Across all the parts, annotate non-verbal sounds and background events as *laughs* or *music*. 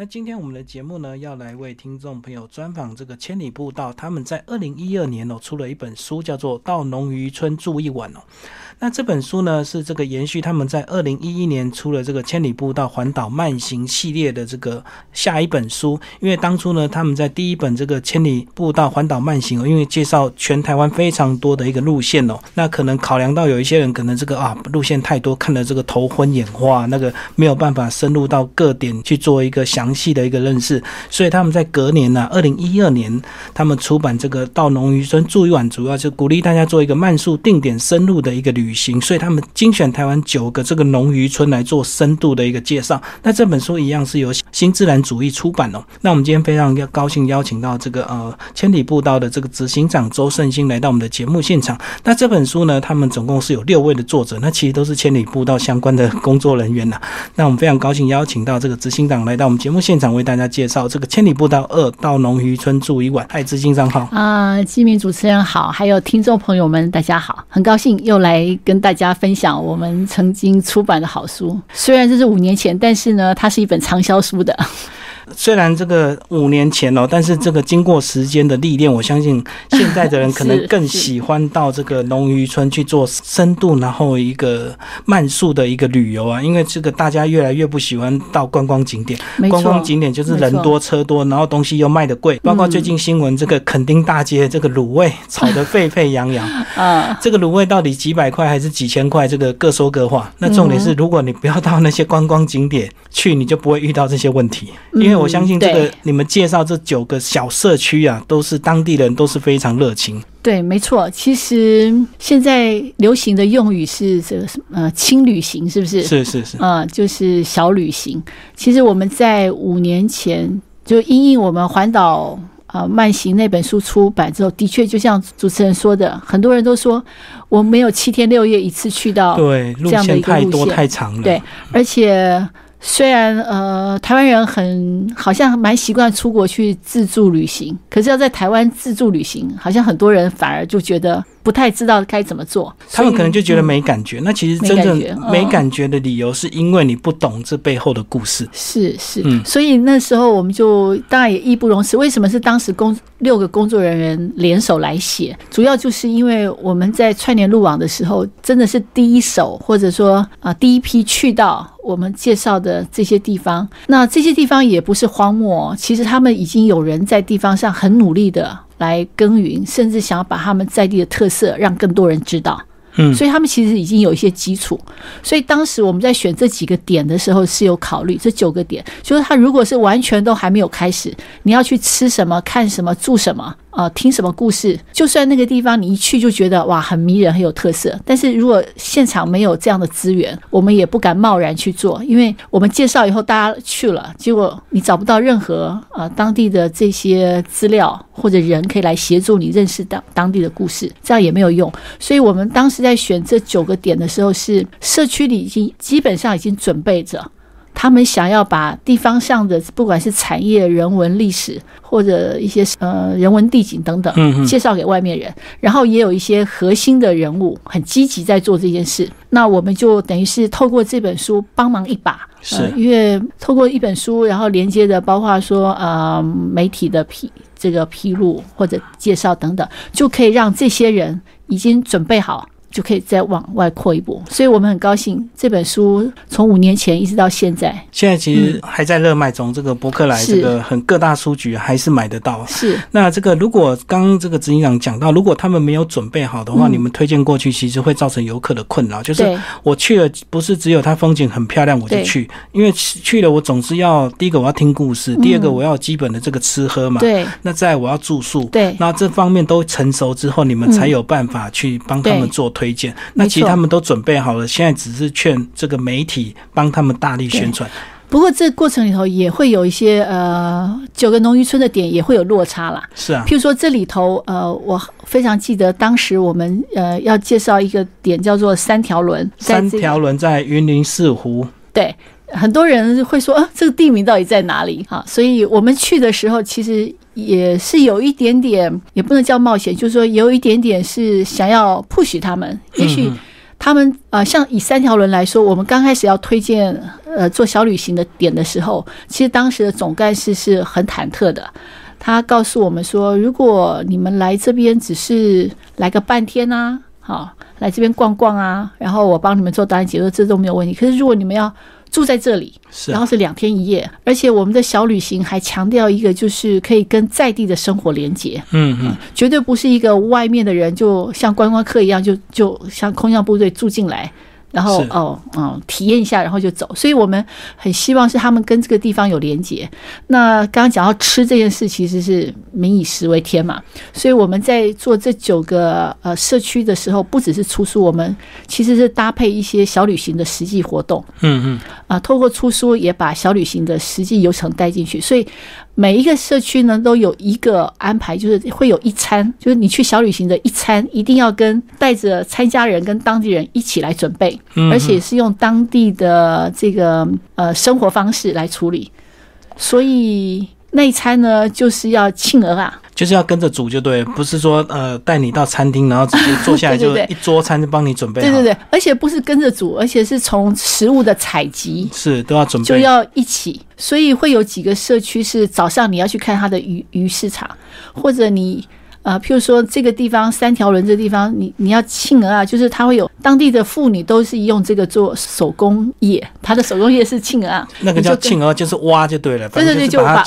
那今天我们的节目呢，要来为听众朋友专访这个千里步道，他们在二零一二年哦出了一本书，叫做《到农渔村住一晚》哦。那这本书呢，是这个延续他们在二零一一年出了这个千里步道环岛慢行系列的这个下一本书。因为当初呢，他们在第一本这个千里步道环岛慢行哦，因为介绍全台湾非常多的一个路线哦，那可能考量到有一些人可能这个啊路线太多，看了这个头昏眼花，那个没有办法深入到各点去做一个详细的一个认识，所以他们在隔年呢，二零一二年，他们出版这个到农渔村住一晚，主要是鼓励大家做一个慢速定点深入的一个旅。行，所以他们精选台湾九个这个农渔村来做深度的一个介绍。那这本书一样是由新自然主义出版哦。那我们今天非常要高兴邀请到这个呃千里步道的这个执行长周胜兴来到我们的节目现场。那这本书呢，他们总共是有六位的作者，那其实都是千里步道相关的工作人员呐。那我们非常高兴邀请到这个执行长来到我们节目现场，为大家介绍这个千里步道二到农渔村住一晚。爱知新账号啊，金明主持人好，还有听众朋友们大家好，很高兴又来。跟大家分享我们曾经出版的好书，虽然这是五年前，但是呢，它是一本畅销书的。虽然这个五年前哦，但是这个经过时间的历练，我相信现在的人可能 *laughs* 更喜欢到这个龙渔村去做深度，然后一个慢速的一个旅游啊。因为这个大家越来越不喜欢到观光景点，观光景点就是人多车多，然后东西又卖的贵。包括最近新闻，这个垦丁大街这个卤味炒得沸沸扬扬 *laughs* 啊，这个卤味到底几百块还是几千块？这个各说各话。那重点是，如果你不要到那些观光景点去，你就不会遇到这些问题，因为。我相信这个你们介绍这九个小社区啊，都是当地人都是非常热情。对，没错。其实现在流行的用语是这个什么？呃，轻旅行是不是？是是是。呃，就是小旅行。其实我们在五年前就因应我们环岛啊慢行那本书出版之后，的确就像主持人说的，很多人都说我没有七天六夜一次去到对这样的一个路线太长了。对，而且。虽然呃，台湾人很好像蛮习惯出国去自助旅行，可是要在台湾自助旅行，好像很多人反而就觉得。不太知道该怎么做，他们可能就觉得没感觉。那其实真正没感觉的理由，是因为你不懂这背后的故事。是是，所以那时候我们就当然也义不容辞。为什么是当时工六个工作人员联手来写？主要就是因为我们在串联路网的时候，真的是第一手，或者说啊第一批去到我们介绍的这些地方。那这些地方也不是荒漠，其实他们已经有人在地方上很努力的。来耕耘，甚至想要把他们在地的特色让更多人知道。嗯，所以他们其实已经有一些基础。所以当时我们在选这几个点的时候是有考虑，这九个点，就是他如果是完全都还没有开始，你要去吃什么、看什么、住什么。啊，听什么故事？就算那个地方你一去就觉得哇很迷人很有特色，但是如果现场没有这样的资源，我们也不敢贸然去做，因为我们介绍以后大家去了，结果你找不到任何啊当地的这些资料或者人可以来协助你认识当当地的故事，这样也没有用。所以我们当时在选这九个点的时候，是社区里已经基本上已经准备着。他们想要把地方上的不管是产业、人文、历史，或者一些呃人文地景等等，介绍给外面人，然后也有一些核心的人物很积极在做这件事。那我们就等于是透过这本书帮忙一把，是因为透过一本书，然后连接的包括说呃媒体的披这个披露或者介绍等等，就可以让这些人已经准备好。就可以再往外扩一步，所以我们很高兴这本书从五年前一直到现在，现在其实还在热卖中。这个博客来这个很各大书局还是买得到。是那这个如果刚刚这个执行长讲到，如果他们没有准备好的话，你们推荐过去其实会造成游客的困扰。就是我去了，不是只有它风景很漂亮我就去，因为去了我总是要第一个我要听故事，第二个我要基本的这个吃喝嘛。对。那再我要住宿。对。那这方面都成熟之后，你们才有办法去帮他们做。推荐，那其实他们都准备好了，现在只是劝这个媒体帮他们大力宣传。不过这过程里头也会有一些呃，九个农渔村的点也会有落差啦。是啊，譬如说这里头呃，我非常记得当时我们呃要介绍一个点叫做三条轮，三条轮在云林四湖。对，很多人会说啊，这个地名到底在哪里？哈，所以我们去的时候其实。也是有一点点，也不能叫冒险，就是说有一点点是想要 push 他们。也许他们呃，像以三条轮来说，我们刚开始要推荐呃做小旅行的点的时候，其实当时的总干事是很忐忑的。他告诉我们说，如果你们来这边只是来个半天啊，好来这边逛逛啊，然后我帮你们做导览解说，这都没有问题。可是如果你们要住在这里，是啊然后是两天一夜，而且我们的小旅行还强调一个，就是可以跟在地的生活连接。嗯嗯，绝对不是一个外面的人，就像观光客一样，就就像空降部队住进来，然后哦嗯体验一下，然后就走。所以我们很希望是他们跟这个地方有连接。那刚刚讲到吃这件事，其实是民以食为天嘛，所以我们在做这九个呃社区的时候，不只是出书，我们其实是搭配一些小旅行的实际活动。嗯嗯，啊，透过出书也把小旅行的实际流程带进去，所以每一个社区呢都有一个安排，就是会有一餐，就是你去小旅行的一餐，一定要跟带着参加人跟当地人一起来准备，嗯而且是用当地的这个呃生活方式来处理，所以那一餐呢就是要庆鹅啊，就是要跟着煮就对，不是说呃带你到餐厅，然后直接坐下来 *laughs* 就一桌餐就帮你准备好，对对对，而且不是跟着煮，而且是从食物的采集是都要准备，就要一起，所以会有几个社区是早上你要去看它的鱼鱼市场，或者你呃，譬如说这个地方三条轮这个地方，你你要庆鹅啊，就是它会有当地的妇女都是用这个做手工业，它的手工业是庆鹅啊，那个叫庆鹅，就是挖就对了，对对对，就把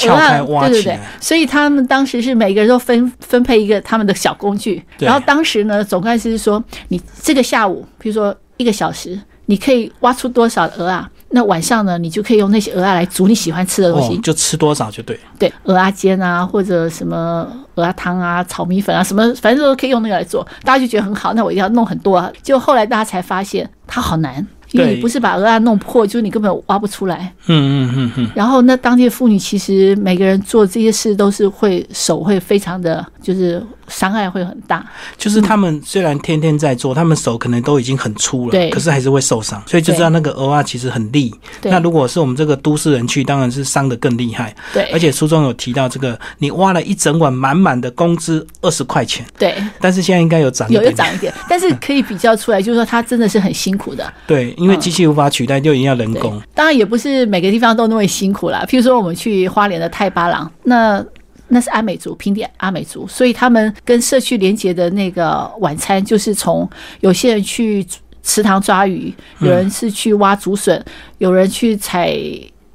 挖对对对，，所以他们当时是每个人都分分配一个他们的小工具，然后当时呢，总干事是说，你这个下午，譬如说一个小时，你可以挖出多少鹅啊？那晚上呢，你就可以用那些鹅啊来煮你喜欢吃的东西，哦，就吃多少就对，对，鹅啊煎啊，或者什么鹅啊汤啊、炒米粉啊，什么反正都可以用那个来做，大家就觉得很好，那我一定要弄很多啊。就后来大家才发现它好难，因为你不是把鹅啊弄破，就是你根本挖不出来。嗯嗯嗯嗯，然后那当地的妇女其实每个人做这些事都是会手会非常的，就是伤害会很大。就是他们虽然天天在做，他们手可能都已经很粗了，对可是还是会受伤，所以就知道那个鹅啊其实很利。那如果是我们这个都市人去，当然是伤的更厉害。对，而且书中有提到这个，你挖了一整晚满满的，工资二十块钱，对但是现在应该有涨有涨一点，*laughs* 但是可以比较出来，就是说它真的是很辛苦的。对，因为机器无法取代，就一定要人工。，当然也不是每个地方都那么辛苦啦。譬如说我们去花莲的太巴郎，那那是阿美族，平地阿美族，所以他们跟社区连接的那个晚餐，就是从有些人去池塘抓鱼，有人是去挖竹笋，有人去采。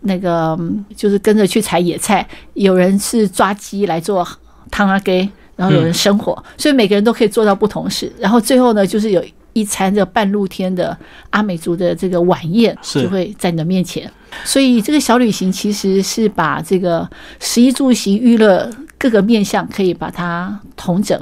那个就是跟着去采野菜，有人是抓鸡来做汤阿给，然后有人生火，所以每个人都可以做到不同事。然后最后呢，就是有一餐的半露天的阿美族的这个晚宴，就会在你的面前。所以这个小旅行其实是把这个食衣住行娱乐各个面向可以把它统整，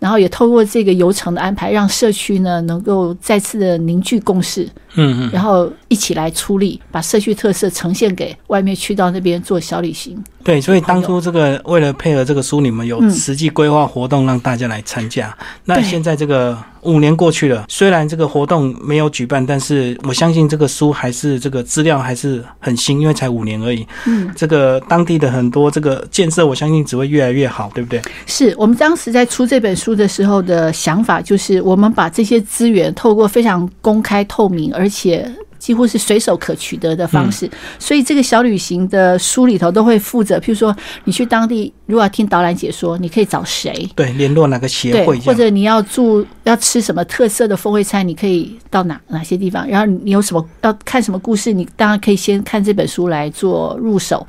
然后也透过这个游程的安排，让社区呢能够再次的凝聚共识，嗯嗯，然后一起来出力，把社区特色呈现给外面去到那边做小旅行。对，所以当初这个为了配合这个书，你们有嗯实际规划活动让大家来参加。那现在这个五年过去了，虽然这个活动没有举办，但是我相信这个书还是这个资料还是很新，因为才五年而已。嗯，这个当地的很多这个建设，我相信只会越来越好，对不对？是我们当时在出这本书的时候的想法，就是我们把这些资源透过非常公开透明，而且几乎是随手可取得的方式，所以这个小旅行的书里头都会附着，譬如说你去当地如果要听导览解说，你可以找谁。对，联络哪个协对，会这样？或者你要住要吃什么特色的风味餐，你可以到哪哪些地方？然后你有什么要看什么故事，你当然可以先看这本书来做入手。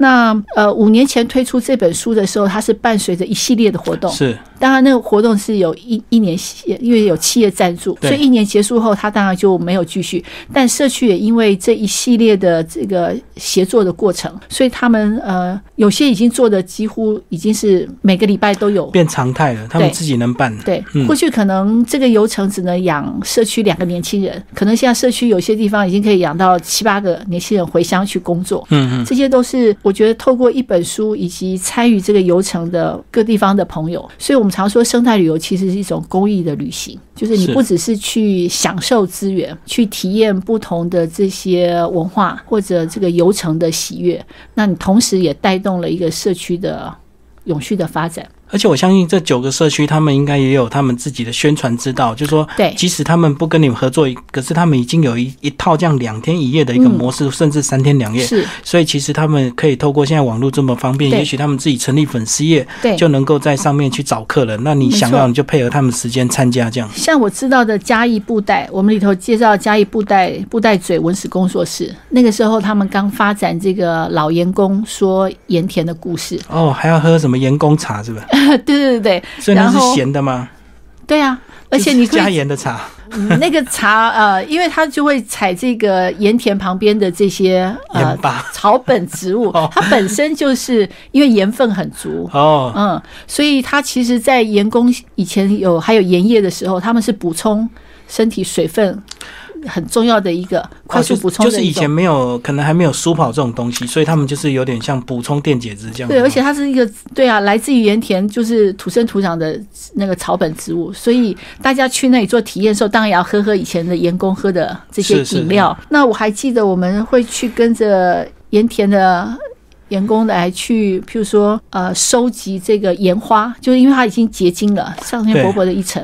那呃，五年前推出这本书的时候，它是伴随着一系列的活动。是当然，那个活动是有一一年，因为有企业赞助，所以一年结束后，它当然就没有继续。但社区也因为这一系列的这个协作的过程，所以他们呃有些已经做的几乎已经是每个礼拜都有。变常态了，他们自己能办。对嗯，过去可能这个游程只能养社区两个年轻人，可能现在社区有些地方已经可以养到七八个年轻人回乡去工作。嗯嗯，这些都是我觉得透过一本书以及参与这个游程的各地方的朋友，所以我们常说生态旅游其实是一种公益的旅行，就是你不只是去享受资源，去体验不同的这些文化或者这个游程的喜悦，那你同时也带动了一个社区的永续的发展。而且我相信这九个社区，他们应该也有他们自己的宣传之道，就是说，对即使他们不跟你们合作，可是他们已经有一一套这样两天一夜的一个嗯模式，甚至三天两夜。是，所以其实他们可以透过现在网络这么方便，也许他们自己成立粉丝页，对。就能够在上面去找客人。那你想要，你就配合他们时间参加这样。像我知道的嘉义布袋，我们里头介绍嘉义布袋布袋嘴文史工作室，那个时候他们刚发展这个老盐工说盐田的故事。哦，还要喝什么盐工茶是吧？*laughs* 对对对对所以那是咸的吗？对啊！而且你加盐的茶。嗯那个茶呃，因为它就会采这个盐田旁边的这些呃草本植物 *laughs* 哦，它本身就是因为盐分很足。哦，嗯，所以它其实，在盐工以前有还有盐业的时候，他们是补充身体水分很重要的一个快速补充。就是以前没有，可能还没有舒跑这种东西，所以他们就是有点像补充电解质这样。对，而且它是一个对啊，来自于盐田，就是土生土长的那个草本植物，所以大家去那里做体验的时候，当然也要喝喝以前的盐工喝的这些是是饮料。那我还记得我们会去跟着盐田的。员工来去，譬如说，呃，收集这个盐花，就是因为它已经结晶了，上面薄薄的一层，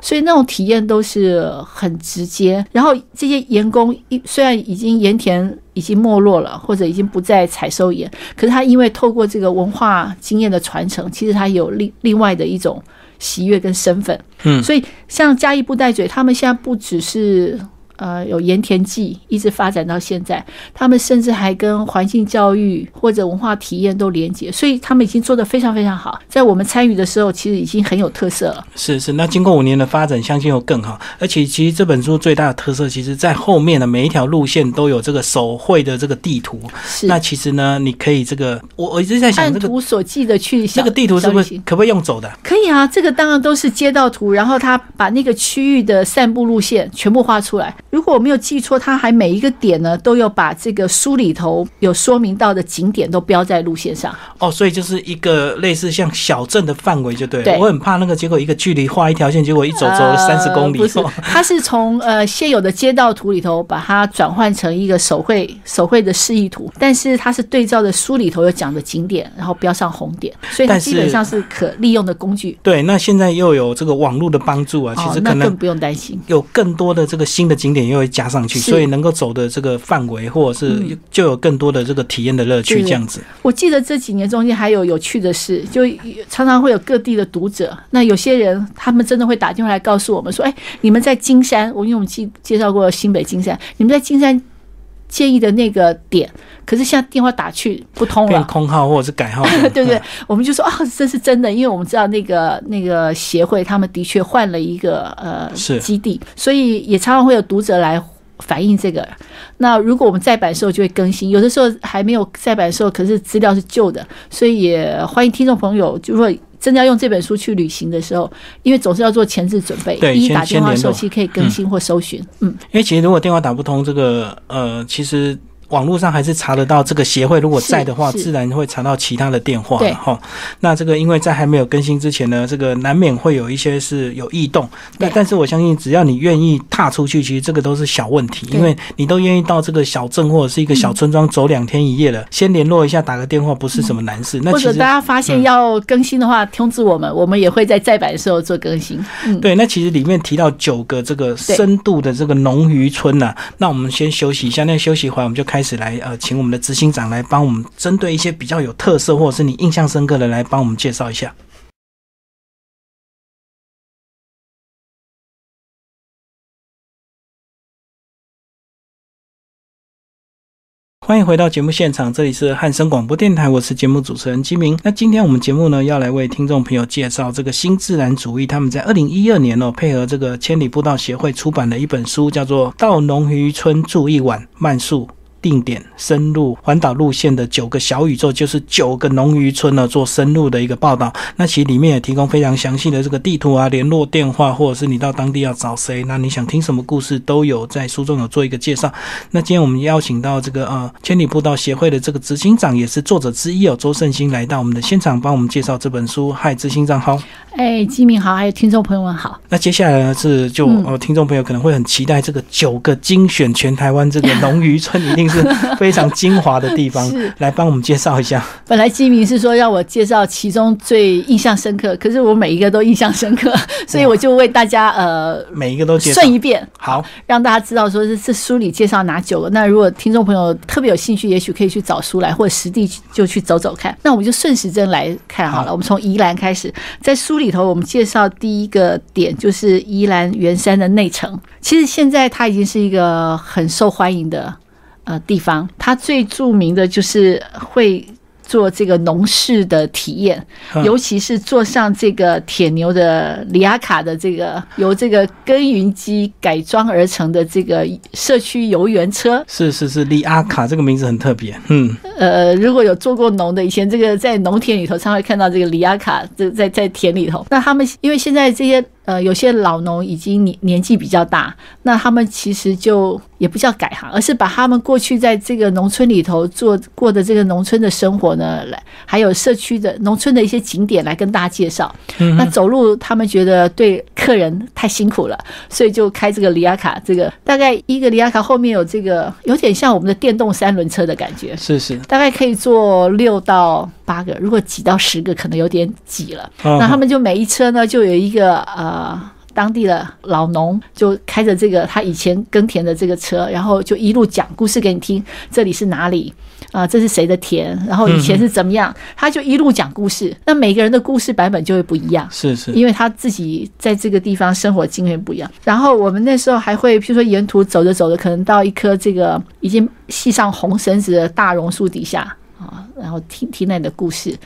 所以那种体验都是很直接。然后这些盐工一虽然已经盐田已经没落了，或者已经不再采收盐，可是他因为透过这个文化经验的传承，其实他有另另外的一种喜悦跟身份。嗯所以像嘉义布袋嘴，他们现在不只是。呃，有盐田记一直发展到现在，他们甚至还跟环境教育或者文化体验都连接，所以他们已经做得非常非常好。在我们参与的时候，其实已经很有特色了。是是，那经过五年的发展，相信会更好。而且其实这本书最大的特色，其实在后面的每一条路线都有这个手绘的这个地图。是那其实呢，你可以这个，我我一直在想按这个图所记的去小这个地图是不是可不可以用走的？可以啊，这个当然都是街道图，然后他把那个区域的散步路线全部画出来。如果我没有记错，他还每一个点呢都有把这个书里头有说明到的景点都标在路线上。哦，所以就是一个类似像小镇的范围就对了。对我很怕那个结果一个距离画一条线，结果一走走了三十公里。呃、不是，*laughs* 它是从呃现有的街道图里头把它转换成一个手绘手绘的示意图，但是它是对照的书里头有讲的景点，然后标上红点，所以它基本上是可利用的工具。对，那现在又有这个网络的帮助啊，其哦实，可能那更不用担心。有更多的这个新的景点又会加上去，所以能够走的这个范围或者是嗯。就有更多的这个体验的乐趣，这样子。我记得这几年中间还有有趣的事，就常常会有各地的读者，那有些人他们真的会打电话来告诉我们说：“哎，你们在金山，我因为我们介介绍过新北金山，你们在金山建议的那个点，可是现在电话打去不通了。”变空号或者是改号，*laughs* 对不对？我们就说啊，这是真的，因为我们知道那个那个协会，他们的确换了一个呃基地，所以也常常会有读者来反映这个。那如果我们再版的时候就会更新，有的时候还没有再版的时候，可是资料是旧的，所以也欢迎听众朋友，就说真的要用这本书去旅行的时候，因为总是要做前置准备，一打电话的时候先联络。其实可以更新或搜寻，嗯，因为其实如果电话打不通，这个呃，其实网络上还是查得到这个协会，如果在的话，自然会查到其他的电话对。哈。那这个因为在还没有更新之前呢，这个难免会有一些是有异动。那对。但是我相信，只要你愿意踏出去，其实这个都是小问题，因为你都愿意到这个小镇或者是一个小村庄走两天一夜了，先联络一下，打个电话不是什么难事。那或者大家发现要更新的话，通知我们，我们也会在再版的时候做更新，嗯，对，那其实里面提到九个这个深度的这个农渔村呐、那我们先休息一下，那休息一会儿我们就开开始来呃，请我们的执行长来帮我们针对一些比较有特色或者是你印象深刻的来帮我们介绍一下。欢迎回到节目现场，这里是汉声广播电台，我是节目主持人金明。那今天我们节目呢，要来为听众朋友介绍这个新自然主义，他们在二零一二年哦，配合这个千里步道协会出版的一本书，叫做《到农渔村住一晚，慢速定点深入环岛路线的九个小宇宙，就是九个农渔村呢做深入的一个报道。那其实里面也提供非常详细的这个地图啊、联络电话，或者是你到当地要找谁，那你想听什么故事都有在书中有做一个介绍。那今天我们邀请到这个呃千里步道协会的这个执行长，也是作者之一哦，周胜兴来到我们的现场，帮我们介绍这本书。嗨，执行长好。哎，基明好，还有听众朋友们好。那接下来呢是就嗯呃听众朋友可能会很期待这个九个精选全台湾这个 *laughs* 农渔村，一定是非常精华的地方 *laughs* 是，来帮我们介绍一下。本来基明是说让我介绍其中最印象深刻，可是我每一个都印象深刻，*laughs* 所以我就为大家呃每一个都介绍顺。一遍，好，让大家知道说是这书里介绍哪九个。那如果听众朋友特别有兴趣，也许可以去找书来，或者实地就去走走看。那我们就顺时针来看好了。好我们从宜兰开始，在书里头我们介绍第一个点就是宜兰圆山的内城。其实现在它已经是一个很受欢迎的呃地方，它最著名的就是会。做这个农事的体验，嗯尤其是坐上这个铁牛的里亚卡的这个由这个耕耘机改装而成的这个社区游园车。是是是，里亚卡这个名字很特别。嗯，呃，如果有做过农的，以前这个在农田里头常会看到这个里亚卡，这在在田里头。那他们因为现在这些呃有些老农已经年年纪比较大，那他们其实就也不叫改行，而是把他们过去在这个农村里头做过的这个农村的生活呢，来还有社区的农村的一些景点来跟大家介绍。那走路他们觉得对客人太辛苦了，所以就开这个里亚卡，这个大概一个里亚卡后面有这个有点像我们的电动三轮车的感觉。是是。大概可以坐六到八个，如果挤到十个，可能有点挤了。哦那他们就每一车呢，就有一个呃。当地的老农就开着这个他以前耕田的这个车，然后就一路讲故事给你听。这里是哪里啊、这是谁的田？然后以前是怎么样？他就一路讲故事。那每个人的故事版本就会不一样。是是，因为他自己在这个地方生活经验不一样。然后我们那时候还会，譬如说沿途走着走着，可能到一棵这个已经系上红绳子的大榕树底下啊，然后听听那里的故事，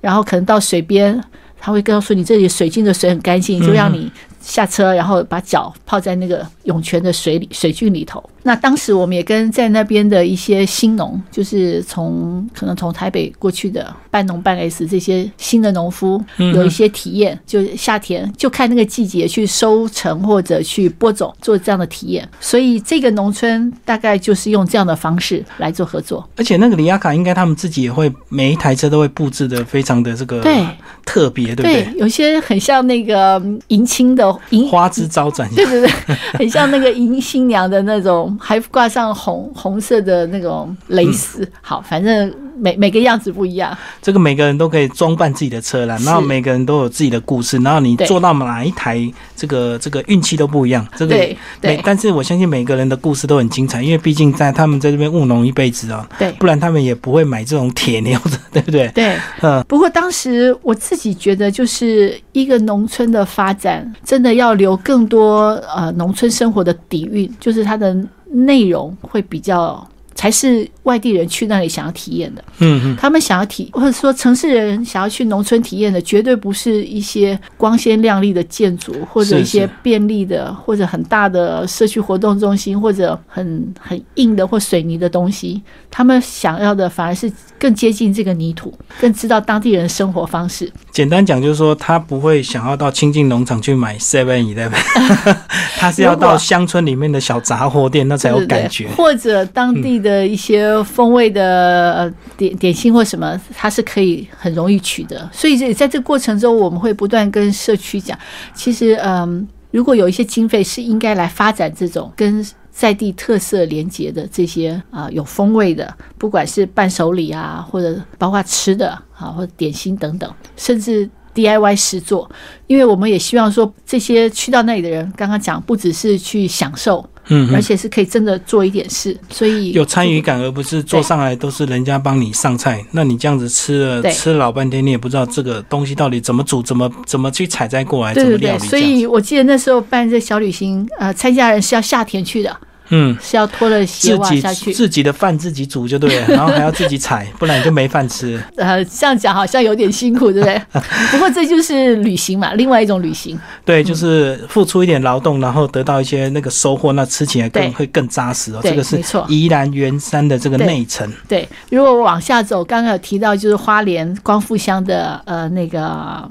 然后可能到水边，他会告诉你这里水晶的水很干净，就让你下车，然后把脚泡在那个涌泉的水里水郡里头。那当时我们也跟在那边的一些新农，就是从可能从台北过去的半农半 S 这些新的农夫，有一些体验，就夏天就看那个季节去收成或者去播种，做这样的体验。所以这个农村大概就是用这样的方式来做合作。而且那个里亚卡应该他们自己也会每一台车都会布置的非常的这个对特别，对不对？有些很像那个嗯迎亲的迎花枝招展，对对对，很像那个迎新娘的那种，还挂上红红色的那种蕾丝。好，反正每每个样子不一样。这个每个人都可以装扮自己的车啦，然后每个人都有自己的故事，然后你坐到哪一台，这个这个运气都不一样。这个对每，对但是我相信每个人的故事都很精彩，因为毕竟在他们在这边务农一辈子啊、对不然他们也不会买这种铁牛的，*laughs* 对不对？对。嗯，不过当时我自己觉得，就是一个农村的发展，真的要留更多呃农村生活的底蕴，就是它的内容会比较。才是外地人去那里想要体验的。嗯嗯，他们想要体，或者说城市人想要去农村体验的，绝对不是一些光鲜亮丽的建筑，或者一些便利的，或者很大的社区活动中心，或者很很硬的或水泥的东西。他们想要的反而是更接近这个泥土，更知道当地人的生活方式。简单讲就是说，他不会想要到亲近农场去买 Seven Eleven，*laughs* *laughs* 他是要到乡村里面的小杂货店，那才有感觉。或者当地的一些风味的点点心或什么，它是可以很容易取得。所以在这个过程中，我们会不断跟社区讲，其实嗯，如果有一些经费是应该来发展这种跟在地特色连接的这些啊、有风味的，不管是伴手礼啊，或者包括吃的啊，或者点心等等，甚至 DIY 实作，因为我们也希望说，这些去到那里的人，刚刚讲不只是去享受，嗯嗯，而且是可以真的做一点事，所以有参与感，而不是坐上来都是人家帮你上菜。那你这样子吃了吃了老半天，你也不知道这个东西到底怎么煮，怎么怎么去采摘过来，对对对，怎么料理。所以我记得那时候办这小旅行，呃，参加人是要下田去的，嗯，是要脱了鞋袜下去。自己的饭自己煮就对了，*laughs* 然后还要自己采，不然你就没饭吃。呃，这样讲好像有点辛苦，对不对？*laughs* 不过这就是旅行嘛，另外一种旅行。对，就是付出一点劳动，然后得到一些那个收获，那吃起来更对会更扎实哦。这个是宜兰圆山的这个内层。对，如果往下走，刚刚有提到就是花莲光复乡的呃那个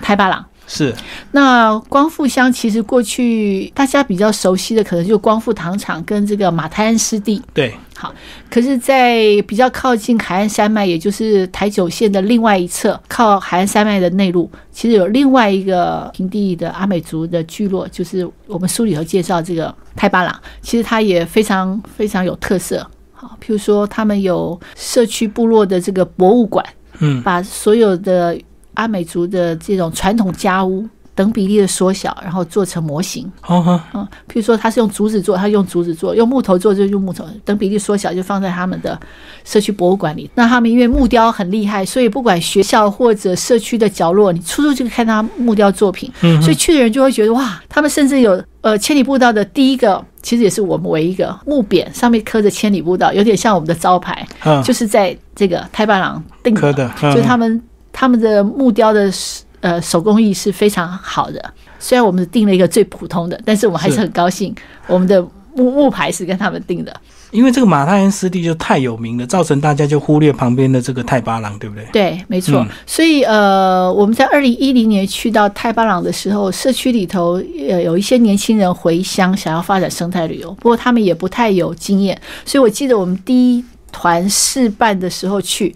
太巴朗。是，那光复乡其实过去大家比较熟悉的，可能就光复糖厂跟这个马太安湿地。对，好可是，在比较靠近海岸山脉，也就是台九线的另外一侧，靠海岸山脉的内陆，其实有另外一个平地的阿美族的聚落，就是我们书里头介绍这个泰巴朗，其实它也非常非常有特色。好，譬如说他们有社区部落的这个博物馆，嗯把所有的阿美族的这种传统家屋等比例的缩小，然后做成模型。哦哈，嗯，譬如说它是用竹子做，它用竹子做；用木头做就用木头，等比例缩小就放在他们的社区博物馆里。那他们因为木雕很厉害，所以不管学校或者社区的角落，你处处就看他木雕作品。嗯所以去的人就会觉得哇，他们甚至有呃千里步道的第一个，其实也是我们唯一一个木匾，上面刻着千里步道，有点像我们的招牌，嗯，就是在这个太巴郎定刻的，嗯就是他们他们的木雕的呃手工艺是非常好的。虽然我们定了一个最普通的，但是我们还是是很高兴，我们的木木牌是跟他们定的。因为这个马太恩湿地就太有名了，造成大家就忽略旁边的这个太巴郎，对不对？对，没错。嗯所以呃，我们在二零一零年去到太巴朗的时候，社区里头呃有一些年轻人回乡想要发展生态旅游，不过他们也不太有经验，所以我记得我们第一团试办的时候去。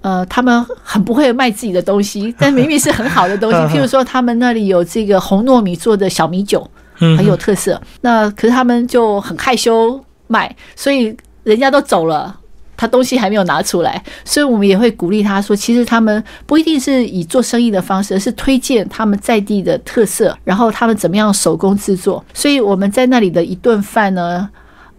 呃，他们很不会卖自己的东西，*laughs* 但明明是很好的东西。*laughs* 譬如说，他们那里有这个红糯米做的小米酒，嗯，很有特色。那可是他们就很害羞卖，所以人家都走了。他东西还没有拿出来，所以我们也会鼓励他说，其实他们不一定是以做生意的方式，而是推荐他们在地的特色，然后他们怎么样手工制作。所以我们在那里的一顿饭呢，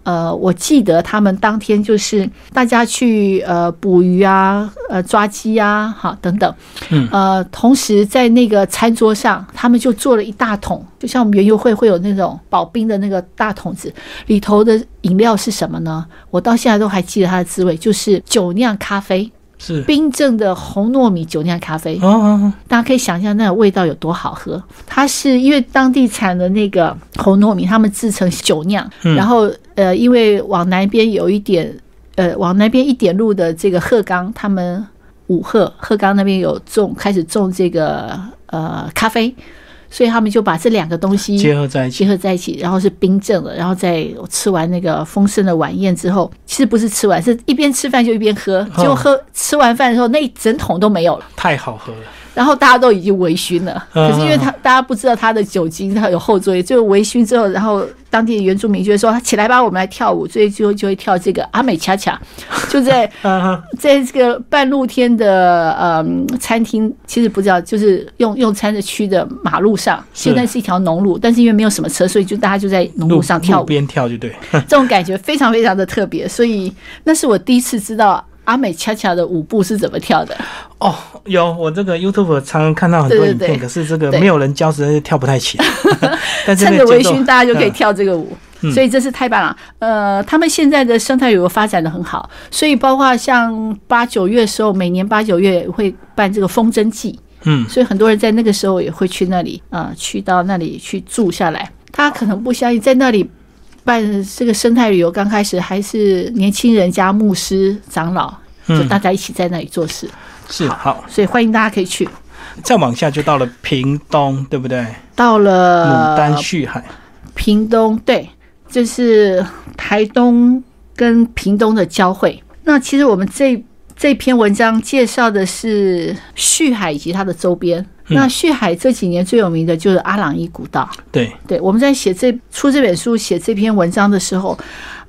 呃，我记得他们当天就是大家去呃捕鱼啊，呃抓鸡啊，哈等等，嗯呃，同时在那个餐桌上，他们就做了一大桶，就像我们园游会会有那种保冰的那个大桶子，里头的饮料是什么呢？我到现在都还记得它的滋味，就是酒酿咖啡，是，冰镇的红糯米酒酿咖啡。哦哦，大家可以想象那个味道有多好喝。它是因为当地产的那个红糯米，他们制成酒酿，嗯然后呃，因为往南边有一点呃，往南边一点路的这个鹤冈，他们五鹤鹤冈那边有种开始种这个呃咖啡，所以他们就把这两个东西结合在一起，结合在一起，然后是冰镇的，然后在吃完那个丰盛的晚宴之后，其实不是吃完，是一边吃饭就一边喝，哦就喝吃完饭的时候那一整桶都没有了。太好喝了，然后大家都已经微醺了，嗯。可是因为他大家不知道他的酒精，他有后坐力，就微醺之后，然后当地的原住民就会说起来吧，我们来跳舞，所以就就会跳这个阿美恰恰，就在在这个半露天的嗯餐厅，其实不知道，就是用用餐的区的马路上，现在是一条农路，但是因为没有什么车，所以就大家就在农路上跳舞，边跳就对，*laughs* 这种感觉非常非常的特别，所以那是我第一次知道阿美恰恰的舞步是怎么跳的。哦，有我这个 YouTube 常常看到很多影片，可是这个没有人教，实在是跳不太起来。*laughs* 趁着微醺，大家就可以嗯跳这个舞。嗯所以这是太棒了。呃，他们现在的生态旅游发展的很好，所以包括像八九月的时候，每年八九月会办这个风筝季，嗯，所以很多人在那个时候也会去那里啊、呃去到那里去住下来。他可能不相信，在那里办这个生态旅游，刚开始还是年轻人加牧师、长老，就嗯大家一起在那里做事，是好，所以欢迎大家可以去。再往下就到了屏东，对不对？到了牡丹旭海，屏东，对，就是台东跟屏东的交汇。那其实我们这这篇文章介绍的是旭海以及它的周边。嗯那旭海这几年最有名的就是阿朗伊古道。对，对，我们在写这出这本书、写这篇文章的时候，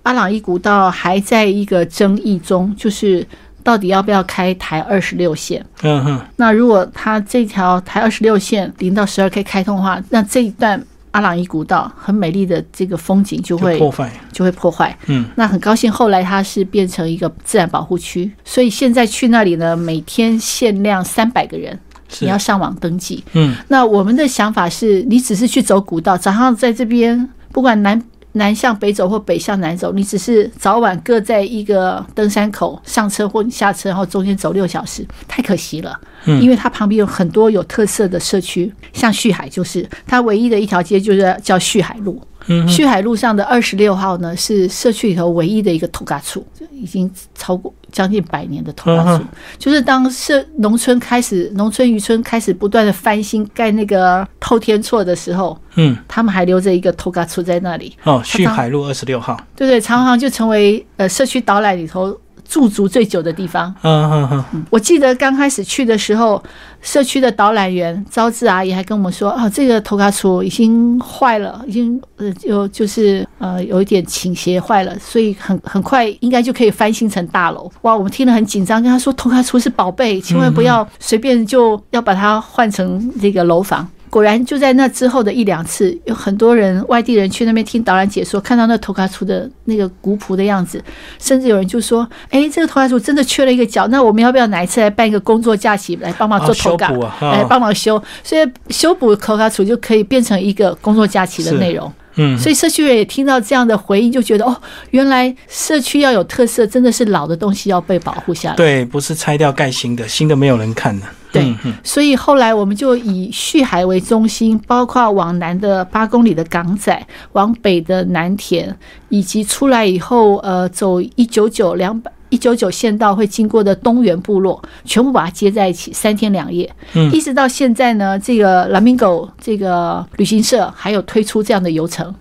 阿朗伊古道还在一个争议中，就是到底要不要开台二十六线。嗯哼，那如果它这条台二十六线零到十二 K 开通的话，那这一段阿朗伊古道很美丽的这个风景就会就破坏，就会破坏。嗯，那很高兴，后来它是变成一个自然保护区，所以现在去那里呢，每天限量三百个人，是你要，上网登记。嗯，那我们的想法是，你只是去走古道，早上在这边，不管南南向北走或北向南走，你只是早晚各在一个登山口上车或下车，然后中间走六小时，太可惜了。嗯因为它旁边有很多有特色的社区，像旭海就是它唯一的一条街，就是叫旭海路。嗯，旭海路上的二十六号呢，是社区里头唯一的一个头嘎处，已经超过将近百年的头嘎处。嗯就是当社农村开始，农村渔村开始不断的翻新盖那个透天厝的时候，嗯，他们还留着一个头嘎处在那里。哦，旭海路二十六号，对对，常常就成为呃社区导览里头驻足最久的地方。嗯嗯嗯，我记得刚开始去的时候，社区的导览员招致阿姨还跟我们说啊，这个头卡厝已经坏了，已经呃有就是呃有一点倾斜坏了，所以很很快应该就可以翻新成大楼。哇，我们听了很紧张，跟他说头卡厝是宝贝，千万不要随便就要把它换成这个楼房。果然就在那之后的一两次，有很多人外地人去那边听导览解说，看到那头卡厝的那个古朴的样子，甚至有人就说：“哎，这个头卡厝真的缺了一个角，那我们要不要哪一次来办一个工作假期来帮忙做头卡，来帮忙修？所以修补头卡厝就可以变成一个工作假期的内容。嗯，所以社区人也听到这样的回应，就觉得哦，原来社区要有特色，真的是老的东西要被保护下来。对，不是拆掉盖新的，新的没有人看的。对，所以后来我们就以旭海为中心，包括往南的八公里的港仔，往北的南田，以及出来以后，呃，走一九九两百一九九县道会经过的东源部落，全部把它接在一起，三天两夜，嗯，一直到现在呢，这个蓝明狗这个旅行社还有推出这样的游程。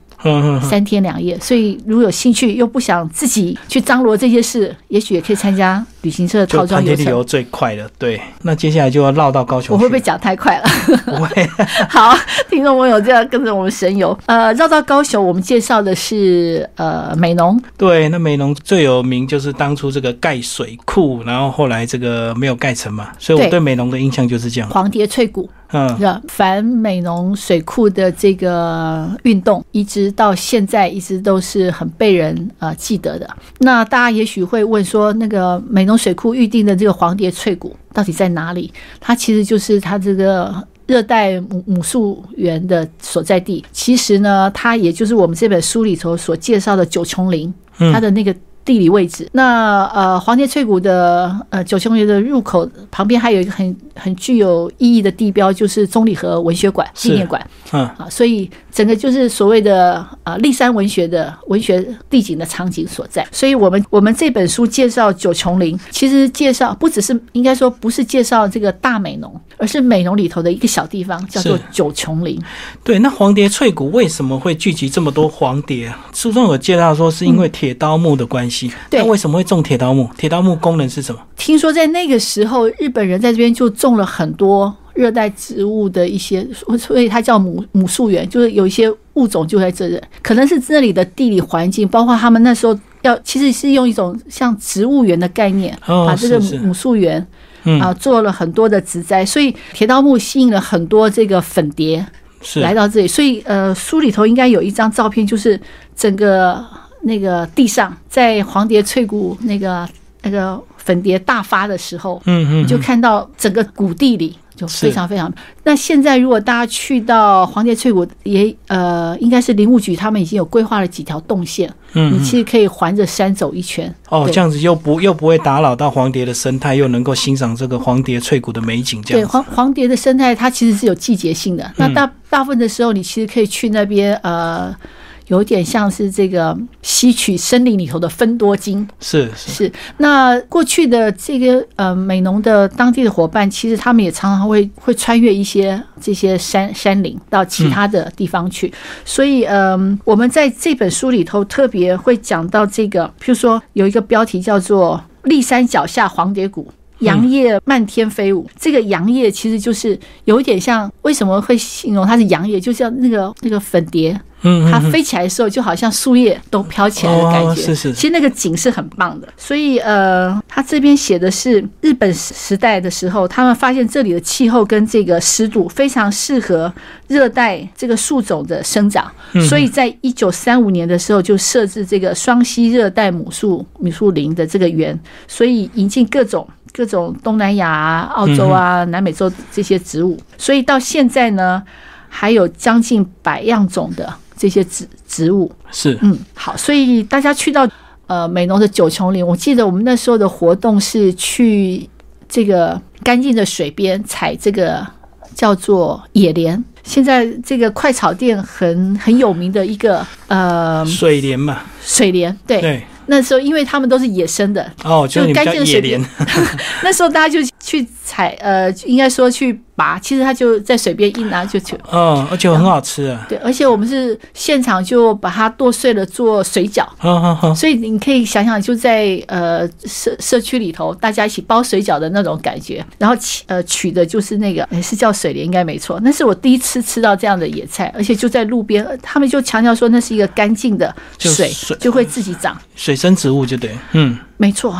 三天两夜，所以如果有兴趣又不想自己去张罗这些事，也许也可以参加旅行社的套装游程。旅游最快的，对。那接下来就要绕到高雄。我会不会讲太快了？*laughs* 不会。*laughs* 好，听众朋友就要跟着我们神游。呃，绕到高雄，我们介绍的是呃美浓。对，那美浓最有名就是当初这个盖水库，然后后来这个没有盖成嘛，所以我对美浓的印象就是这样。黄蝶翠谷。嗯，反美浓水库的这个运动，一直到现在一直都是很被人呃记得的。那大家也许会问说，那个美浓水库预定的这个黄蝶翠谷到底在哪里？它其实就是它这个热带母母树园的所在地。其实呢，它也就是我们这本书里头所介绍的九琼林，它的那个。地理位置，那呃，黄蝶翠谷的呃九琼林的入口旁边还有一个很很具有意义的地标，就是中里河文学馆纪念馆。嗯啊，所以整个就是所谓的啊立山文学的文学地景的场景所在。所以我们我们这本书介绍九琼林，其实介绍不只是应该说不是介绍这个大美浓，而是美浓里头的一个小地方，叫做九琼林。对，那黄蝶翠谷为什么会聚集这么多黄蝶？书中有介绍说是因为铁刀木的关系。对，为什么会种铁刀木？铁刀木功能是什么？听说在那个时候，日本人在这边就种了很多热带植物的一些，所以它叫母母树园，就是有一些物种就在这里。可能是这里的地理环境，包括他们那时候要，其实是用一种像植物园的概念，把这个母树园啊做了很多的植栽，所以铁道木吸引了很多这个粉蝶来到这里。所以呃，书里头应该有一张照片，就是整个。那个地上，在黄蝶翠谷那个那个粉蝶大发的时候，嗯嗯，你就看到整个谷地里就非常非常。那现在如果大家去到黄蝶翠谷，也呃，应该是林务局他们已经有规划了几条动线，嗯，你其实可以环着山走一圈。哦，这样子又不又不会打扰到黄蝶的生态，又能够欣赏这个黄蝶翠谷的美景。这样对黄黄蝶的生态，它其实是有季节性的。那大大部分的时候，你其实可以去那边呃。有点像是这个吸取森林里头的分多精，是是。那过去的这个呃美农的当地的伙伴，其实他们也常常会会穿越一些这些山山林到其他的地方去。所以嗯，我们在这本书里头特别会讲到这个，譬如说有一个标题叫做“立山脚下黄蝶谷，杨叶漫天飞舞”。这个杨叶其实就是有一点像，为什么会形容它是杨叶？就像那个那个粉蝶。嗯，它飞起来的时候，就好像树叶都飘起来的感觉。是是，其实那个景是很棒的。所以呃，他这边写的是日本时代的时候，他们发现这里的气候跟这个湿度非常适合热带这个树种的生长。所以在一九三五年的时候，就设置这个双溪热带母树米树林的这个园，所以引进各种各种东南亚啊、澳洲啊、南美洲这些植物。所以到现在呢，还有将近百样种的。这些植植物是嗯好，所以大家去到呃美浓的九重林，我记得我们那时候的活动是去这个干净的水边采这个叫做野莲，现在这个快炒店很很有名的一个呃水莲嘛，水莲对对。那时候，因为他们都是野生的哦，就干净的水莲。*laughs* 那时候大家就去采，呃，应该说去拔，其实它就在水边一拿就就。嗯，而且很好吃啊。对，而且我们是现场就把它剁碎了做水饺，所以你可以想想，就在呃社社区里头，大家一起包水饺的那种感觉。然后取呃取的就是那个，诶是叫水莲，应该没错。那是我第一次吃到这样的野菜，而且就在路边，呃他们就强调说那是一个干净的水就会自己长。水生植物就对，嗯，没错。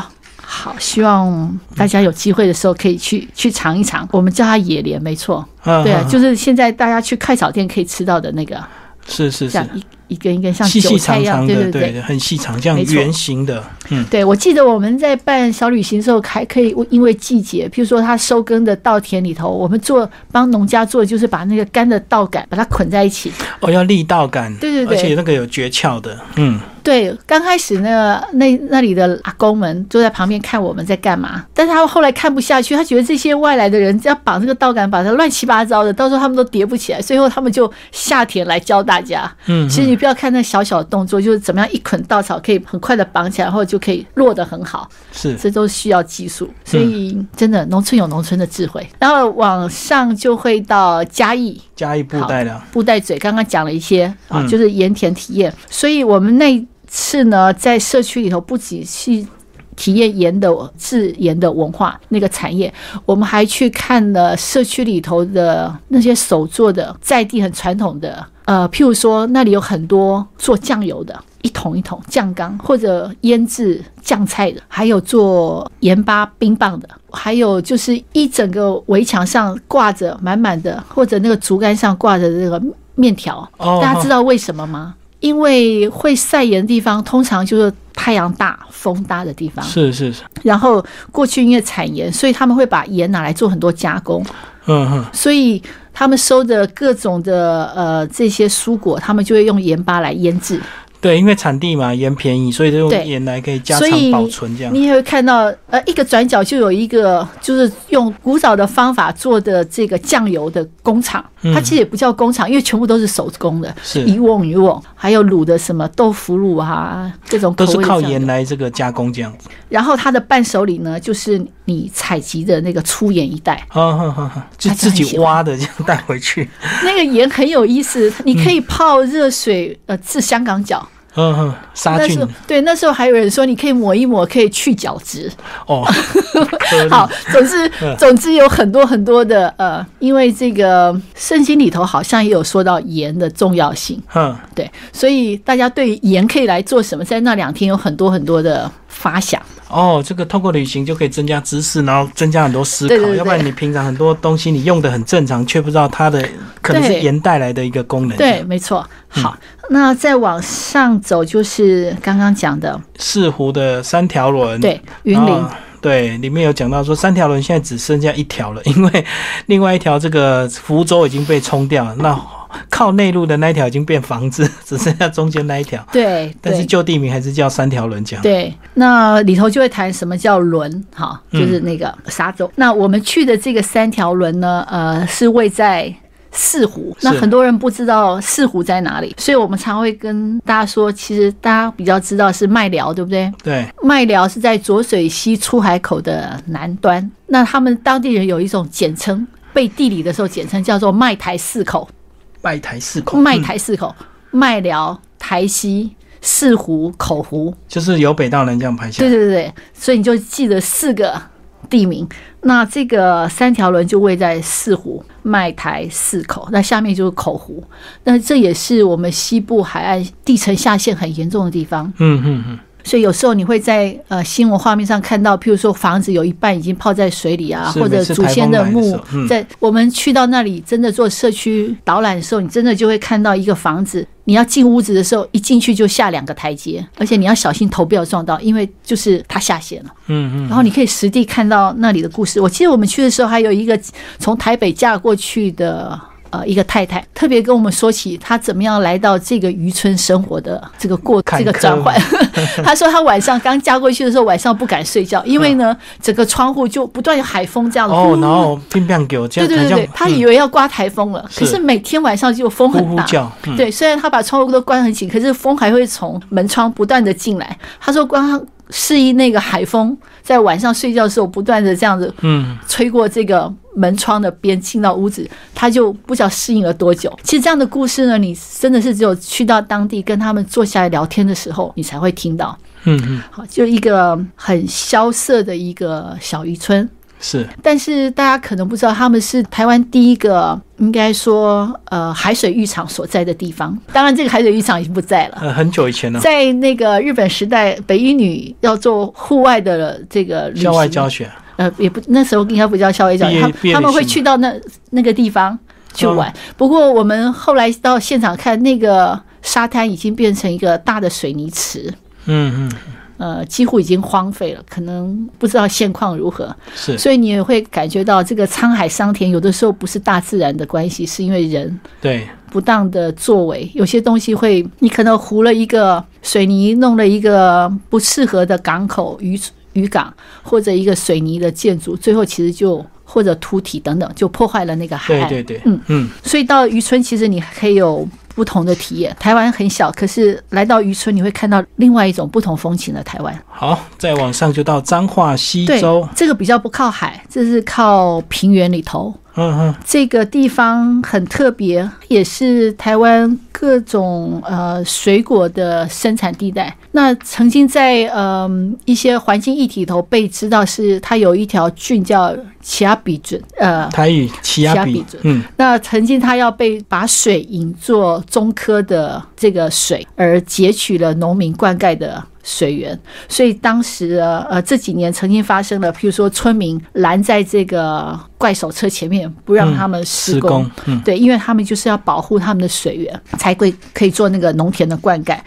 好，希望大家有机会的时候可以去去尝一尝。我们叫它野莲，没错。嗯对啊，嗯就是现在大家去快炒店可以吃到的那个，是是是。像，一一根一根像细细韭菜一样，长长的，对对。对，很细长，这样圆形的，嗯，对，我记得我们在办小旅行的时候，还可以因为季节，譬如说它收耕的稻田里头，我们做帮农家做，就是把那个干的稻杆把它捆在一起。哦，要立稻杆，对对对。而且那个有诀窍的，嗯，对，刚开始那个那那里的阿公们就在旁边看我们在干嘛，但是他们后来看不下去，他觉得这些外来的人要绑这个稻杆，绑得乱七八糟的，到时候他们都叠不起来，最后他们就下田来教大家。嗯，其实你不要看那小小的动作，就是怎么样一捆稻草可以很快的绑起来，然后就可以落得很好。是这都需要技术，所以真的农村有农村的智慧。然后往上就会到嘉义嘉义布袋了，布袋嘴，刚刚讲了一些啊，嗯就是盐田体验。所以我们那次呢，在社区里头不仅去体验盐的制盐的文化那个产业，我们还去看了社区里头的那些手做的在地很传统的，呃，譬如说那里有很多做酱油的。一桶一桶酱缸，或者腌制酱菜的，还有做盐巴冰棒的，还有就是一整个围墙上挂着满满的，或者那个竹竿上挂着这个面条。哦，大家知道为什么吗？因为会晒盐的地方，通常就是太阳大、风大的地方。是是是，然后过去因为产盐，所以他们会把盐拿来做很多加工，嗯哼，所以他们收的各种的呃这些蔬果，他们就会用盐巴来腌制。对，因为产地嘛，盐便宜，所以就用对盐来可以加长保存这样。你也会看到，呃，一个转角就有一个就是用古早的方法做的这个酱油的工厂，嗯它其实也不叫工厂，因为全部都是手工的，是一瓮一瓮，还有卤的什么豆腐乳啊，各种口都是靠盐来这个加工这样子。然后它的伴手礼呢，就是你采集的那个粗盐一袋，*laughs* 哈哈哈哈，就自己挖的 *laughs* 这样带回去。那个盐很有意思，你可以泡热水，呃，治香港脚。嗯哼，杀菌对，那时候还有人说你可以抹一抹，可以去角质。哦。好，总之总之有很多很多的呃，因为这个圣经里头好像也有说到盐的重要性，嗯，对，所以大家对盐可以来做什么，在那两天有很多很多的发想。哦，这个透过旅行就可以增加知识，然后增加很多思考。对对对要不然你平常很多东西你用的很正常，却不知道它的可能是盐带来的一个功能。对，，没错。嗯好，那再往上走就是刚刚讲的，四湖的三条轮，对，云林。对，里面有讲到说三条轮现在只剩下一条了，因为另外一条这个福州已经被冲掉了，那靠内陆的那一条已经变房子，*laughs* 只剩下中间那一条。对，但是旧地名还是叫三条轮讲。对，那里头就会谈什么叫轮，哈，嗯就是那个沙洲。那我们去的这个三条轮呢，呃，是位在四湖。那很多人不知道四湖在哪里，所以我们常会跟大家说，其实大家比较知道是麦寮，对不对？对，麦寮是在浊水溪出海口的南端。那他们当地人有一种简称，背地理的时候简称叫做麦台四口。麦台四口，麦嗯台四口，麦寮、台西、四湖、口湖。就是由北到南这样排下来。对对对对，所以你就记得四个地名。那这个三条轮就位在四湖、麦台、四口，那下面就是口湖。那这也是我们西部海岸地层下陷很严重的地方。嗯嗯嗯，所以有时候你会在呃新闻画面上看到，譬如说房子有一半已经泡在水里啊，或者祖先的墓在我们去到那里真的做社区导览的时候，你真的就会看到一个房子，你要进屋子的时候，一进去就下两个台阶，而且你要小心头不要撞到，因为就是它下陷了。嗯嗯，然后你可以实地看到那里的故事。我记得我们去的时候，还有一个从台北嫁过去的。呃，一个太太特别跟我们说起她怎么样来到这个渔村生活的这个过这个转换。*laughs* 她说她晚上刚嫁过去的时候，晚上不敢睡觉，因为呢，整个窗户就不断有海风这样哦，然后乒乓给我这样，对对对对，她以嗯为要刮台风了，可是是每天晚上就风很大。呼呼叫，嗯对，虽然她把窗户都关很紧，可是风还会从门窗不断的进来。她说，光适应那个海风在晚上睡觉的时候不断的这样子嗯，吹过这个门窗的边进到屋子，他就不知道适应了多久。其实这样的故事呢，你真的是只有去到当地跟他们坐下来聊天的时候，你才会听到。嗯嗯，好，就一个很萧瑟的一个小渔村，是，但是大家可能不知道，他们是台湾第一个应该说呃海水浴场所在的地方。当然，这个海水浴场已经不在了。呃，很久以前了，在那个日本时代，北一女要做户外的这个校外教学，呃，也不那时候应该不叫校外教学，他他们会去到那那个地方去玩。不过我们后来到现场看，那个沙滩已经变成一个大的水泥池，嗯嗯，呃，几乎已经荒废了，可能不知道现况如何。是，所以你也会感觉到这个沧海桑田，有的时候不是大自然的关系，是因为人对，不当的作为，有些东西会，你可能糊了一个水泥，弄了一个不适合的港口渔渔港，或者一个水泥的建筑，最后其实就或者凸体等等，就破坏了那个海岸。对对对，嗯嗯，所以到渔村，其实你可以有不同的体验。台湾很小，可是来到渔村，你会看到另外一种不同风情的台湾。好，再往上就到彰化西对州，，这个比较不靠海，这是靠平原里头。嗯嗯，这个地方很特别，也是台湾各种呃水果的生产地带。那曾经在嗯、一些环境议题头被知道是它有一条郡叫奇亚比准，呃，台语奇亚比准，嗯，那曾经它要被把水引作中科的这个水，而截取了农民灌溉的水源，所以当时呃呃这几年曾经发生了，譬如说村民拦在这个怪手车前面，不让他们施工。对，因为他们就是要保护他们的水源，才会可以做那个农田的灌溉。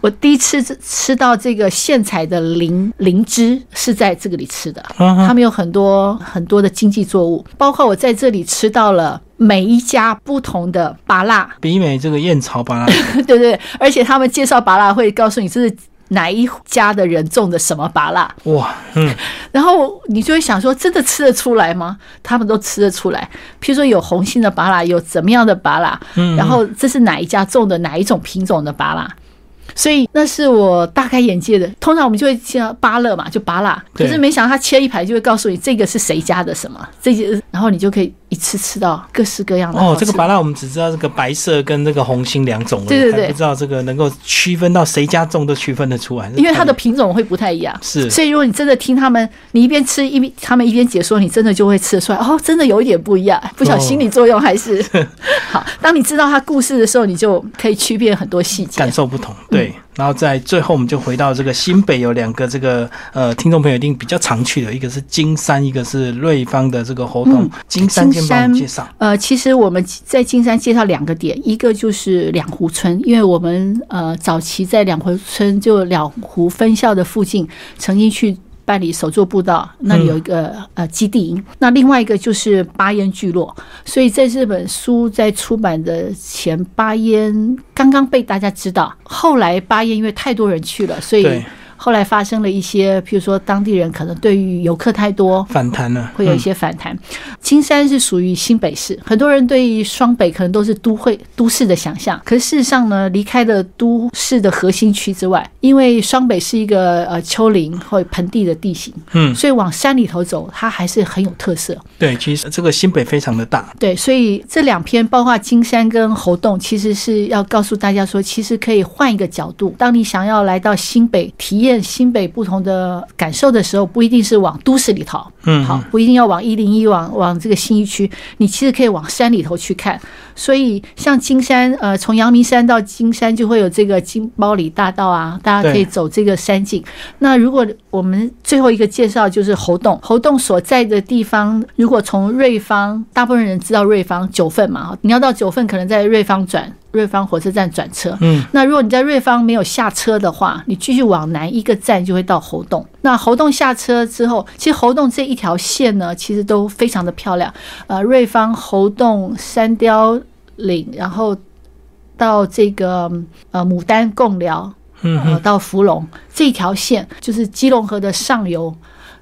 我第一次吃吃到这个现采的灵灵芝是在这个里吃的，嗯他们有很多很多的经济作物，包括我在这里吃到了每一家不同的拔辣，比美这个燕巢巴拉，*laughs* 对对，而且他们介绍拔辣会告诉你这是哪一家的人种的什么芭辣，哇，嗯，*laughs* 然后你就会想说，真的吃得出来吗？他们都吃得出来。譬如说有红心的芭辣，有怎么样的芭辣，嗯然后这是哪一家种的哪一种品种的芭辣。所以那是我大开眼界的。通常我们就会叫芭乐嘛，就芭辣，可是没想到他切一排就会告诉你这个是谁家的什么，这些，然后你就可以一次吃到各式各样的好哦，这个巴拉我们只知道这个白色跟这个红心两种，对对对还不知道这个能够区分到谁家种都区分得出来，因为它的品种会不太一样。是所以，如果你真的听他们，你一边吃一边他们一边解说，你真的就会吃得出来，哦，真的有一点不一样，不晓得心理作用还是、*laughs* 好。当你知道它故事的时候，你就可以区别很多细节感。受不同，嗯对。然后在最后，我们就回到这个新北有两个这个呃，听众朋友一定比较常去的，一个是金山，一个是瑞芳的这个活动。嗯金山先帮我们介绍。呃，其实我们在金山介绍两个点，一个就是两湖村，因为我们呃早期在两湖村就两湖分校的附近曾经去。办理手作步道，那里有一个、呃基地营。那另外一个就是巴烟聚落，所以在这本书在出版的前，巴烟刚刚被大家知道。后来巴烟因为太多人去了，所以对，后来发生了一些，譬如说当地人可能对于游客太多，反弹了，会有一嗯些反弹。金山是属于新北市，很多人对于双北可能都是都会都市的想象，可是事实上呢，离开了都市的核心区之外，因为双北是一个呃丘陵或盆地的地形，嗯，所以往山里头走，它还是很有特色。对，其实这个新北非常的大，对，所以这两篇包括金山跟猴洞，其实是要告诉大家说，其实可以换一个角度。当你想要来到新北体验新北不同的感受的时候，不一定是往都市里头，嗯，好，不一定要往一零一往往这个新一区，你其实可以往山里头去看。所以像金山，呃，从阳明山到金山就会有这个金包里大道啊，大家可以走这个山径。那如果我们最后一个介绍就是猴洞，猴洞所在的地方，如果从瑞芳，大部分人知道瑞芳九份嘛，你要到九份，可能在瑞芳转瑞芳火车站转车。嗯，那如果你在瑞芳没有下车的话，你继续往南一个站就会到猴洞。那猴洞下车之后，其实猴洞这一条线呢，其实都非常的漂亮。呃，瑞芳、猴洞、山雕岭，然后到这个呃牡丹贡寮，嗯呃，到芙蓉这一条线，就是基隆河的上游。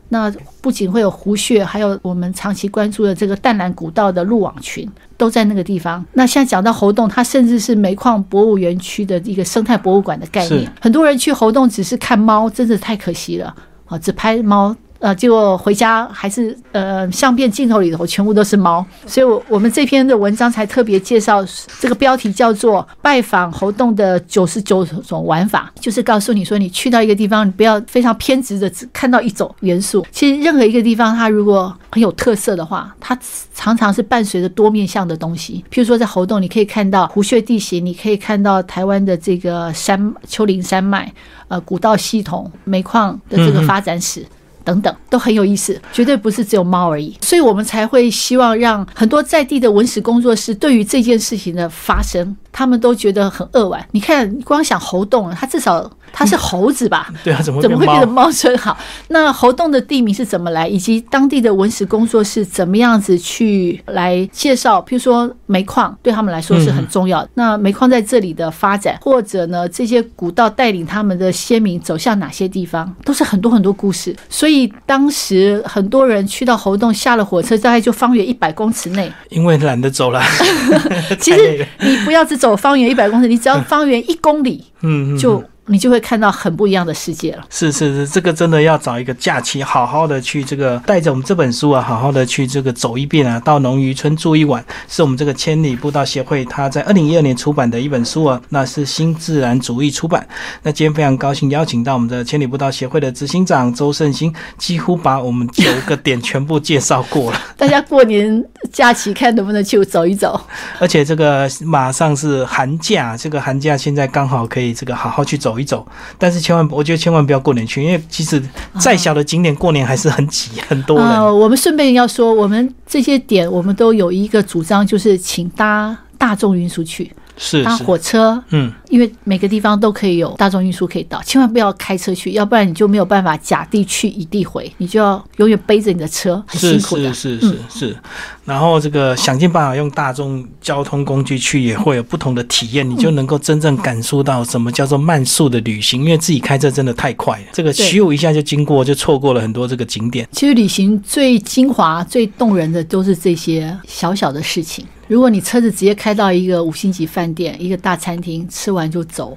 那不仅会有湖穴，还有我们长期关注的这个淡蓝古道的路网群，都在那个地方。那现在讲到猴洞，它甚至是煤矿博物园区的一个生态博物馆的概念。很多人去猴洞只是看猫，真的太可惜了啊！只拍猫呃，结果回家还是呃相片镜头里头全部都是猫，所以我我们这篇的文章才特别介绍这个标题叫做“拜访猴洞的九十九种玩法”，就是告诉你说，你去到一个地方，你不要非常偏执的只看到一种元素。其实任何一个地方，它如果很有特色的话，它常常是伴随着多面向的东西。譬如说，在猴洞，你可以看到湖穴地形，你可以看到台湾的这个山丘陵山脉，呃，古道系统、煤矿的这个发展史。等等都很有意思，绝对不是只有猫而已，所以我们才会希望让很多在地的文史工作室对于这件事情的发生，他们都觉得很扼腕。你看，光想猴洞，它至少。它是猴子吧？*laughs* 对啊，怎么怎么会变成猫村？好，那猴洞的地名是怎么来，以及当地的文史工作是怎么样子去来介绍？譬如说煤矿对他们来说是很重要。那煤矿在这里的发展，或者呢这些古道带领他们的先民走向哪些地方，都是很多很多故事。所以当时很多人去到猴洞，下了火车大概就方圆一百公尺内，因为懒得走了。*laughs* 其实 *laughs* 你不要只走方圆一百公尺，你只要方圆一公里，嗯，就。你就会看到很不一样的世界了。是是是，这个真的要找一个假期，好好的去这个带着我们这本书啊，好好的去这个走一遍啊，到农渔村住一晚，是我们这个千里步道协会他在二零一二年出版的一本书啊，那是新自然主义出版。那今天非常高兴邀请到我们的千里步道协会的执行长周胜兴，几乎把我们九个点全部介绍过了。*laughs* 大家过年假期看能不能去走一走？而且这个马上是寒假，这个寒假现在刚好可以这个好好去走。一走，但是千万，我觉得千万不要过年去，因为其实再小的景点过年还是很挤，很多人。我们顺便要说，我们这些点，我们都有一个主张，就是请搭大众运输去。是搭火车，嗯，因为每个地方都可以有大众运输可以到，千万不要开车去，要不然你就没有办法甲地去乙地回，你就要永远背着你的车，很辛苦的。是是是是，然后这个想尽办法用大众交通工具去，也会有不同的体验，你就能够真正感受到什么叫做慢速的旅行，因为自己开车真的太快了，这个咻一下就经过，就错过了很多这个景点。其实旅行最精华、最动人的都是这些小小的事情。如果你车子直接开到一个五星级饭店、一个大餐厅，吃完就走。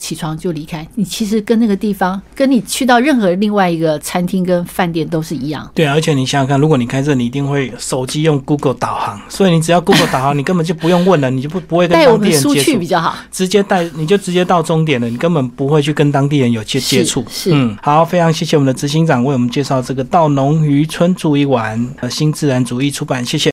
起床就离开，你其实跟那个地方，跟你去到任何另外一个餐厅跟饭店都是一样。对啊，而且你想想看，如果你开车，你一定会手机用 Google 导航，所以你只要 Google 导航，你根本就不用问了，你就不不会跟当地人接触比较好，直接带你就直接到终点了，你根本不会去跟当地人有接接触。是，嗯，好，非常谢谢我们的执行长为我们介绍这个到农渔村住一晚，呃，新自然主义出版，谢谢。